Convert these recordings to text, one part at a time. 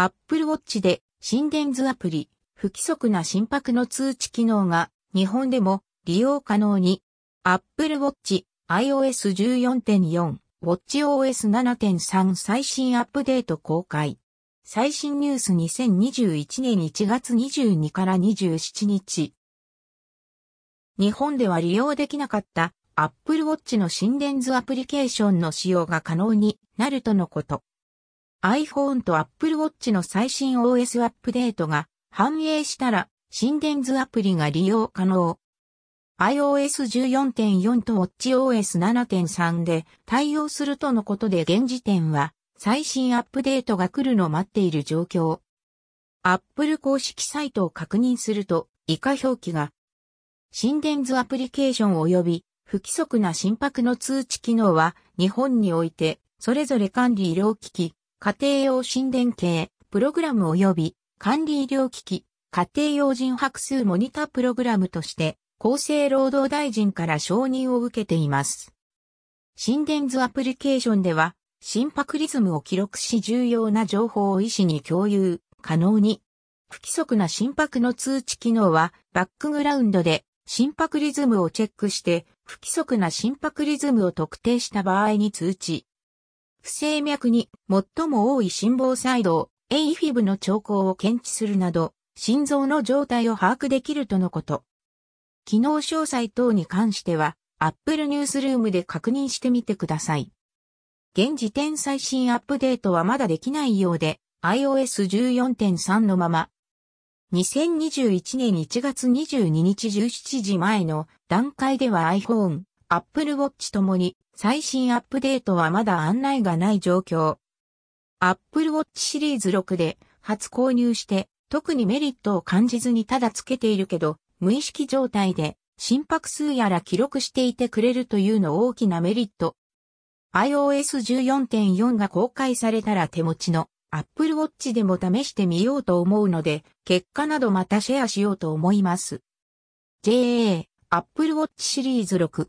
Apple Watch で心電図アプリ、不規則な心拍の通知機能が日本でも利用可能に Apple Watch iOS 14.4 WatchOS 7.3最新アップデート公開。最新ニュース2021年1月22から27日。日本では利用できなかった Apple Watch の心電図アプリケーションの使用が可能になるとのこと。iPhone と Apple Watch の最新 OS アップデートが反映したら心電図アプリが利用可能。iOS 14.4と WatchOS 7.3で対応するとのことで現時点は最新アップデートが来るのを待っている状況。Apple 公式サイトを確認すると以下表記が心電図アプリケーション及び不規則な心拍の通知機能は日本においてそれぞれ管理医療機器、家庭用心電計、プログラム及び管理医療機器、家庭用人拍数モニタープログラムとして厚生労働大臣から承認を受けています。心電図アプリケーションでは、心拍リズムを記録し重要な情報を医師に共有、可能に。不規則な心拍の通知機能は、バックグラウンドで心拍リズムをチェックして、不規則な心拍リズムを特定した場合に通知。不整脈に最も多い心房細動、AFib の兆候を検知するなど、心臓の状態を把握できるとのこと。機能詳細等に関しては、Apple Newsroom で確認してみてください。現時点最新アップデートはまだできないようで、iOS 14.3のまま、2021年1月22日17時前の段階では iPhone、Apple Watch ともに最新アップデートはまだ案内がない状況。Apple Watch シリーズ6で初購入して特にメリットを感じずにただつけているけど無意識状態で心拍数やら記録していてくれるというの大きなメリット。iOS 14.4が公開されたら手持ちの Apple Watch でも試してみようと思うので、結果などまたシェアしようと思います。JA Apple Watch シリーズ6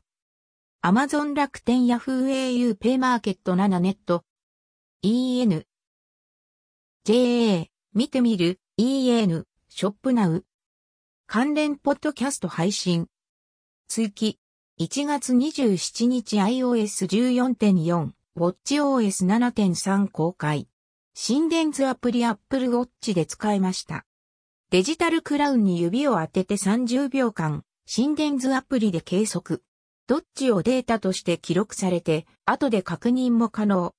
Amazon 楽天 Yahoo au ペイマーケット7ネット EN JA 見てみる EN ショップナウ関連ポッドキャスト配信。追記。1月27日 iOS 14.4、WatchOS 7.3公開。心電図アプリ Apple Watch で使えました。デジタルクラウンに指を当てて30秒間、心電図アプリで計測。どっちをデータとして記録されて、後で確認も可能。